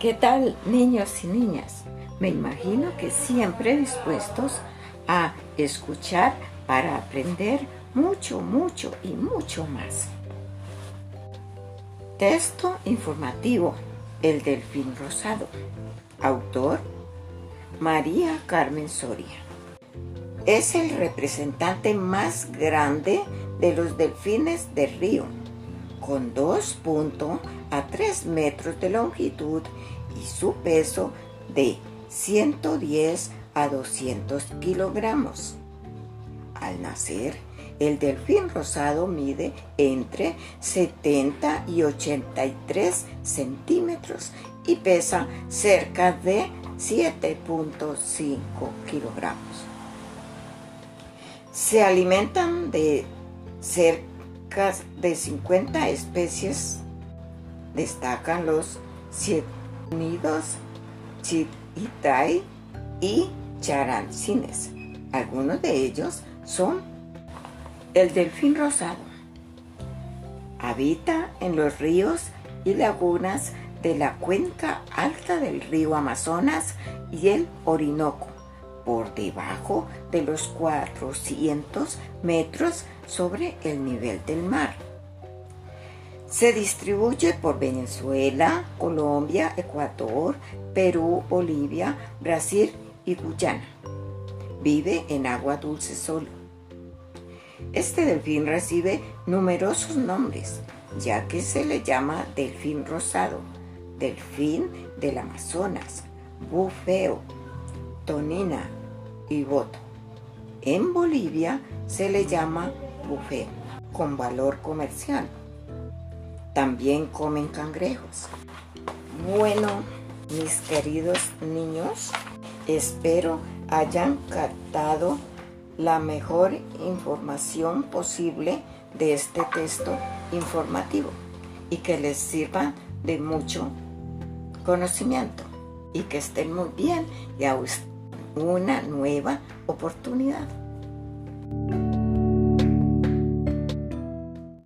¿Qué tal, niños y niñas? Me imagino que siempre dispuestos a escuchar para aprender mucho, mucho y mucho más. Texto informativo. El delfín rosado. Autor. María Carmen Soria. Es el representante más grande de los delfines de río, con 2.3 a 3 metros de longitud y su peso de 110 a 200 kilogramos. Al nacer, el delfín rosado mide entre 70 y 83 centímetros y pesa cerca de 7.5 kilogramos. Se alimentan de cerca de 50 especies. Destacan los nidos, chititai y charancines. Algunos de ellos son el delfín rosado habita en los ríos y lagunas de la cuenca alta del río Amazonas y el Orinoco, por debajo de los 400 metros sobre el nivel del mar. Se distribuye por Venezuela, Colombia, Ecuador, Perú, Bolivia, Brasil y Guyana. Vive en agua dulce solo este delfín recibe numerosos nombres, ya que se le llama delfín rosado, delfín del Amazonas, bufeo, tonina y boto. En Bolivia se le llama bufeo, con valor comercial. También comen cangrejos. Bueno, mis queridos niños, espero hayan captado la mejor información posible de este texto informativo y que les sirva de mucho conocimiento y que estén muy bien y a una nueva oportunidad.